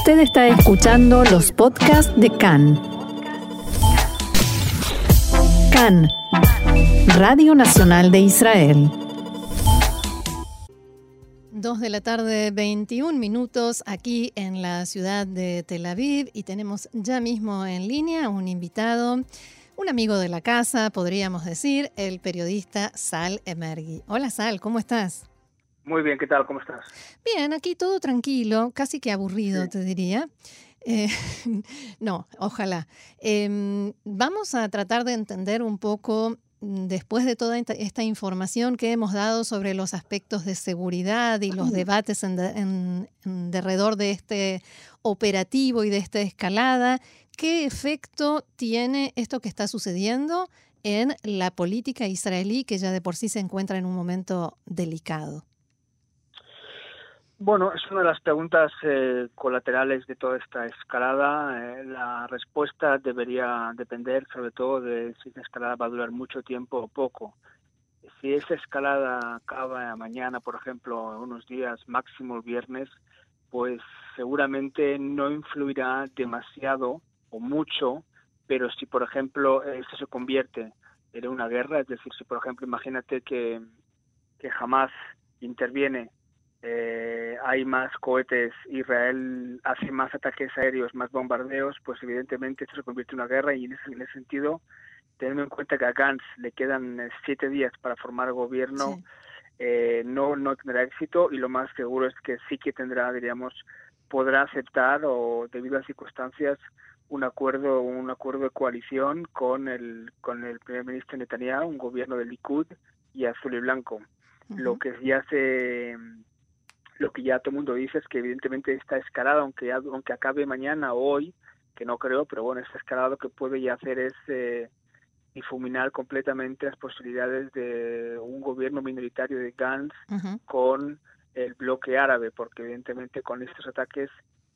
Usted está escuchando los podcasts de CAN. CAN, Radio Nacional de Israel. Dos de la tarde, 21 minutos aquí en la ciudad de Tel Aviv y tenemos ya mismo en línea un invitado, un amigo de la casa, podríamos decir, el periodista Sal Emergui. Hola Sal, ¿cómo estás? Muy bien, ¿qué tal? ¿Cómo estás? Bien, aquí todo tranquilo, casi que aburrido, te diría. Eh, no, ojalá. Em, vamos a tratar de entender un poco, mm, después de toda esta información que hemos dado sobre los aspectos de seguridad y los debates en, en, derredor de este operativo y de esta escalada, ¿qué efecto tiene esto que está sucediendo en la política israelí que ya de por sí se encuentra en un momento delicado? Bueno, es una de las preguntas eh, colaterales de toda esta escalada. Eh, la respuesta debería depender sobre todo de si esta escalada va a durar mucho tiempo o poco. Si esa escalada acaba mañana, por ejemplo, unos días, máximo el viernes, pues seguramente no influirá demasiado o mucho, pero si, por ejemplo, esto se convierte en una guerra, es decir, si, por ejemplo, imagínate que, que jamás interviene eh, hay más cohetes, Israel hace más ataques aéreos, más bombardeos, pues evidentemente esto se convierte en una guerra y en ese, sentido, teniendo en cuenta que a Gantz le quedan eh, siete días para formar gobierno, eh, no, no tendrá éxito y lo más seguro es que sí que tendrá, diríamos, podrá aceptar o debido a circunstancias un acuerdo un acuerdo de coalición con el con el primer ministro Netanyahu, un gobierno de Likud y azul y blanco. Lo que ya se lo que ya todo el mundo dice es que evidentemente esta escalada, aunque, aunque acabe mañana o hoy, que no creo, pero bueno, esta escalada lo que puede ya hacer es eh, difuminar completamente las posibilidades de un gobierno minoritario de Gantz con el bloque árabe, porque evidentemente con estos ataques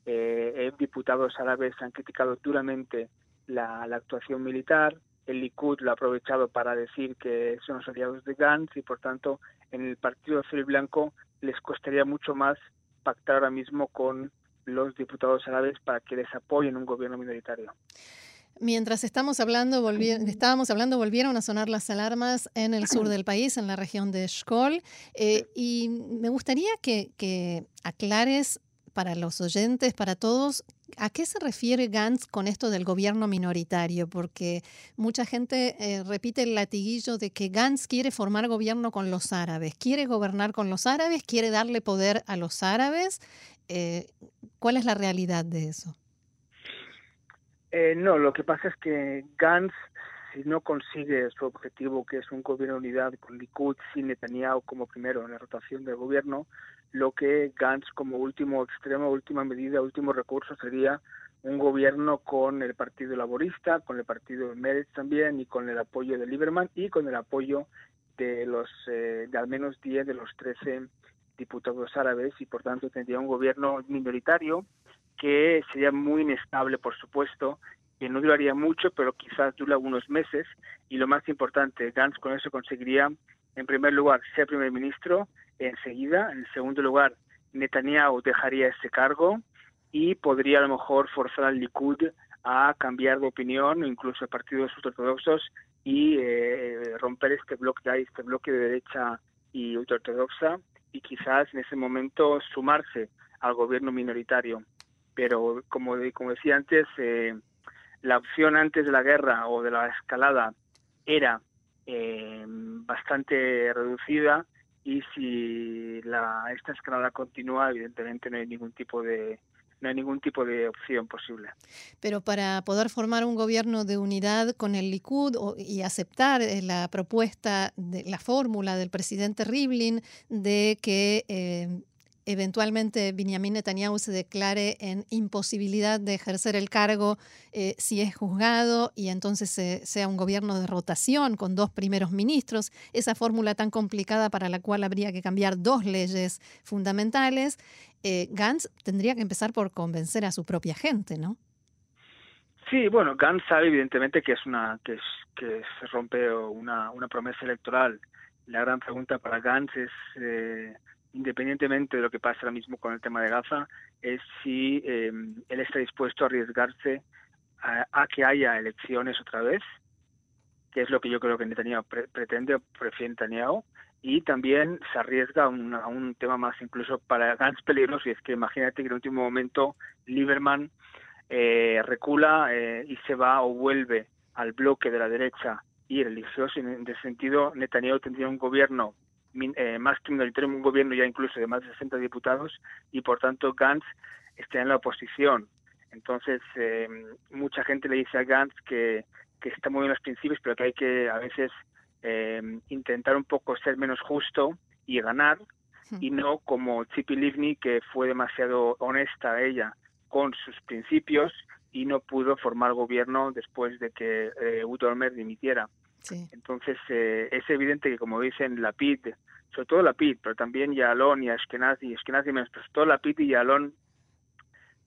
eh, diputados árabes han criticado duramente la, la, actuación militar, el Likud lo ha aprovechado para decir que son los aliados de Gantz y por tanto en el Partido Azul y Blanco les costaría mucho más pactar ahora mismo con los diputados árabes para que les apoyen un gobierno minoritario. Mientras estamos hablando, estábamos hablando, volvieron a sonar las alarmas en el sur del país, en la región de Shkol, eh, y me gustaría que, que aclares para los oyentes, para todos, ¿A qué se refiere Gantz con esto del gobierno minoritario? Porque mucha gente eh, repite el latiguillo de que Gantz quiere formar gobierno con los árabes, quiere gobernar con los árabes, quiere darle poder a los árabes. Eh, ¿Cuál es la realidad de eso? Eh, no, lo que pasa es que Gantz, si no consigue su objetivo, que es un gobierno de unidad con Likud, sin Netanyahu como primero en la rotación del gobierno, lo que Gantz como último extremo, última medida, último recurso sería un gobierno con el Partido Laborista, con el Partido de Meretz también y con el apoyo de Lieberman y con el apoyo de los eh, de al menos 10 de los 13 diputados árabes y por tanto tendría un gobierno minoritario que sería muy inestable, por supuesto, que no duraría mucho, pero quizás dure algunos meses. Y lo más importante, Gantz con eso conseguiría en primer lugar ser primer ministro enseguida. En segundo lugar, Netanyahu dejaría ese cargo y podría a lo mejor forzar al Likud a cambiar de opinión, incluso a partidos ortodoxos, y eh, romper este bloque, este bloque de derecha y ultraortodoxa, y quizás en ese momento sumarse al gobierno minoritario. Pero como, como decía antes, eh, la opción antes de la guerra o de la escalada era eh, bastante reducida y si la, esta escalada continúa, evidentemente no hay ningún tipo de no hay ningún tipo de opción posible. Pero para poder formar un gobierno de unidad con el Likud y aceptar eh, la propuesta, de la fórmula del presidente Rivlin de que eh, eventualmente Benjamin Netanyahu se declare en imposibilidad de ejercer el cargo eh, si es juzgado y entonces sea un gobierno de rotación con dos primeros ministros, esa fórmula tan complicada para la cual habría que cambiar dos leyes fundamentales, eh, Gantz tendría que empezar por convencer a su propia gente, ¿no? Sí, bueno, Gantz sabe evidentemente que es una que, se rompe una, una promesa electoral. La gran pregunta para Gantz es eh, independientemente de lo que pasa ahora mismo con el tema de Gaza, es si él está dispuesto a arriesgarse a, que haya elecciones otra vez, que es lo que yo creo que Netanyahu pretende o prefiere Netanyahu, y también se arriesga a un, tema más incluso para Gantz peligroso, y es que imagínate que en el último momento Lieberman eh, recula eh, y se va o vuelve al bloque de la derecha y religioso, en ese sentido Netanyahu tendría un gobierno eh, más minoritario, un gobierno ya incluso de más de 60 diputados, y por tanto Gantz está en la oposición. Entonces, eh, mucha gente le dice a Gantz que, que está muy bien los principios, pero que hay que a veces eh, intentar un poco ser menos justo y ganar, y no como Tzipi Livni, que fue demasiado honesta ella con sus principios y no pudo formar gobierno después de que eh, Olmert dimitiera. Entonces, eh, es evidente que, como dicen Lapid, sobre todo Lapid, pero también Yalón y Ashkenazi, Ashkenazi menos, pero todo Lapid y Yalón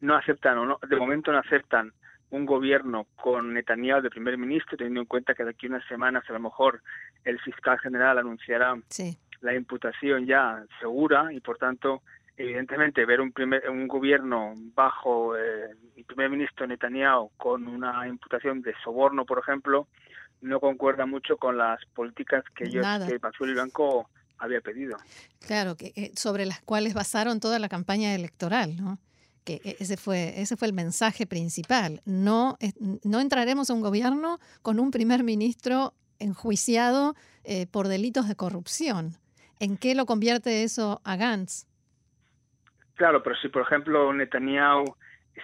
no aceptan, o no, de momento no aceptan un gobierno con Netanyahu de primer ministro, teniendo en cuenta que de aquí a unas semanas a lo mejor el fiscal general anunciará la imputación ya segura y por tanto evidentemente ver un primer un gobierno bajo eh, el primer ministro Netanyahu con una imputación de soborno por ejemplo no concuerda mucho con las políticas que ellos que Pazuello y Blanco había pedido claro que eh, sobre las cuales basaron toda la campaña electoral no que e, ese fue, ese fue el mensaje principal. No, no entraremos a un gobierno con un primer ministro enjuiciado eh, por delitos de corrupción. ¿En qué lo convierte eso a Gantz? Claro, pero si por ejemplo Netanyahu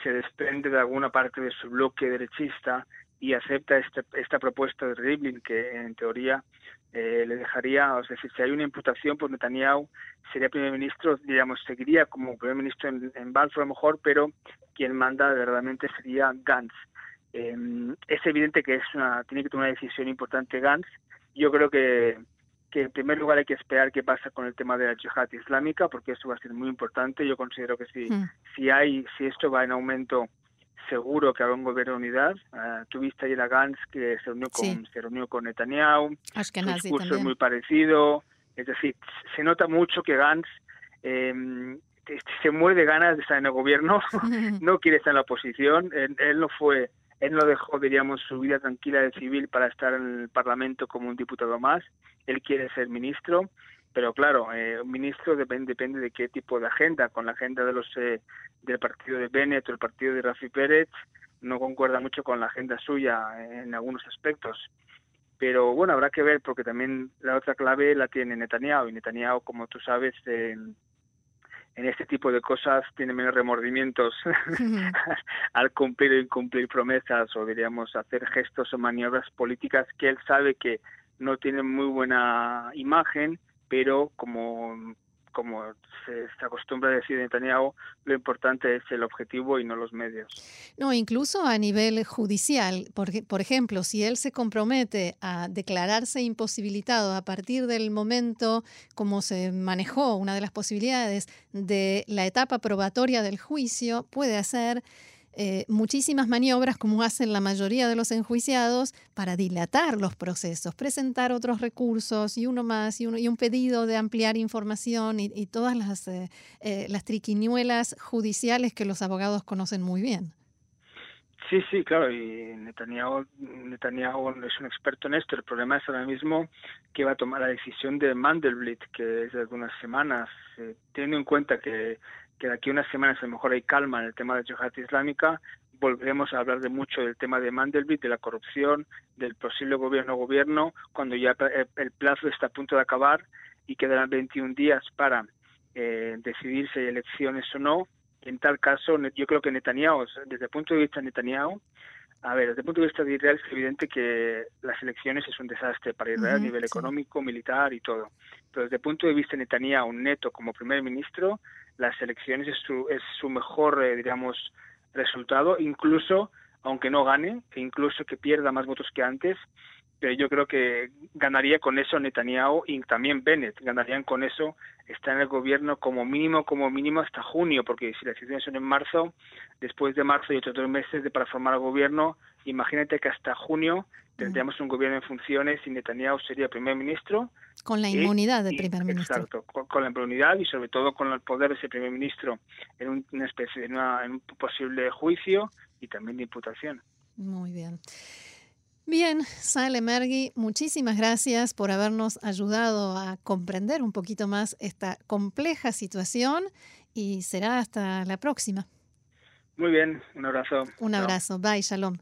se desprende de alguna parte de su bloque derechista y acepta este, esta propuesta de Rivlin, que en teoría eh, le dejaría, es decir, si hay una imputación, por Netanyahu sería primer ministro, digamos, seguiría como primer ministro en, en Balfour a lo mejor, pero quien manda verdaderamente sería Gantz. Em, es evidente que es una, tiene que tomar una decisión importante Gantz. Yo creo que, que en primer lugar hay que esperar qué pasa con el tema de la yihad islámica, porque eso va a ser muy importante. Yo considero que si, hmm. si hay, si esto va en aumento seguro que habrá un gobierno de unidad. Uh, tuviste ayer a Gantz que se reunió con, se reunió con Netanyahu. Su discurso es muy parecido. Es decir, se nota mucho que Gantz eh, se muere de ganas de estar en el gobierno, no quiere estar en la oposición. Él, él, no fue, él no dejó, diríamos, su vida tranquila de civil para estar en el Parlamento como un diputado más. Él quiere ser ministro pero claro, eh, un ministro depende, depende de qué tipo de agenda. Con la agenda de los eh, del partido de Bennett o el partido de Rafi Pérez no concuerda mucho con la agenda suya en algunos aspectos. Pero bueno, habrá que ver porque también la otra clave la tiene Netanyahu y Netanyahu, como tú sabes, en este tipo de cosas tiene menos remordimientos al cumplir o incumplir promesas o diríamos hacer gestos o maniobras políticas que él sabe que no tienen muy buena imagen pero como como se, acostumbra a decir Netanyahu, lo importante es el objetivo y no los medios. No, incluso a nivel judicial, porque, por ejemplo, si él se compromete a declararse imposibilitado a partir del momento como se manejó una de las posibilidades de la etapa probatoria del juicio, puede hacer eh, muchísimas maniobras, como hacen la mayoría de los enjuiciados, para dilatar los procesos, presentar otros recursos y uno más, y, uno, y un pedido de ampliar información y, todas las, eh, eh, las triquiñuelas judiciales que los abogados conocen muy bien. Sí, sí, claro, y Netanyahu, Netanyahu es un experto en esto. El problema es ahora mismo que va a tomar la decisión de Mandelblit, que es de algunas semanas, teniendo en cuenta que que de aquí a unas semanas a lo mejor hay calma en el tema de la yihad islámica, volveremos a hablar de mucho del tema de Mandelblit, de la corrupción, del posible gobierno-gobierno, cuando ya el plazo está a punto de acabar y quedarán 21 días para eh, decidir si hay elecciones o no. En tal caso, yo creo que Netanyahu, desde el punto de vista de Netanyahu, a ver, desde el punto de vista de Israel es evidente que las elecciones es un desastre para Israel a nivel económico, militar y todo. Pero desde el punto de vista de Netanyahu, neto como primer ministro, las elecciones es su, es su mejor, eh, digamos, resultado, incluso aunque no gane, e incluso que pierda más votos que antes, pero yo creo que ganaría con eso Netanyahu y también Bennett, ganarían con eso estar en el gobierno como mínimo, como mínimo hasta junio, porque si las elecciones son en marzo, después de marzo y otros dos meses de para formar el gobierno, imagínate que hasta junio tendríamos un gobierno en funciones y Netanyahu sería primer ministro. Con la inmunidad del primer ministro. Exacto, con, la inmunidad y sobre todo con el poder de ese primer ministro en, una especie, en, en un posible juicio y también de imputación. Muy bien. Bien, Sale Mergui, muchísimas gracias por habernos ayudado a comprender un poquito más esta compleja situación y será hasta la próxima. Muy bien, un abrazo. Un abrazo, bye, shalom.